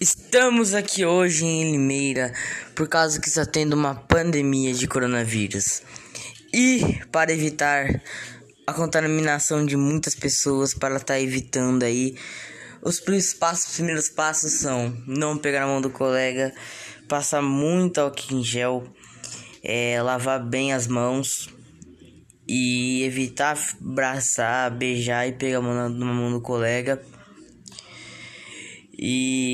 Estamos aqui hoje em Limeira por causa que está tendo uma pandemia de coronavírus. E para evitar a contaminação de muitas pessoas, para estar tá evitando aí, os primeiros passos, os primeiros passos são não pegar a mão do colega, passar muito álcool em gel, é, lavar bem as mãos e evitar abraçar, beijar e pegar a mão na, na mão do colega. E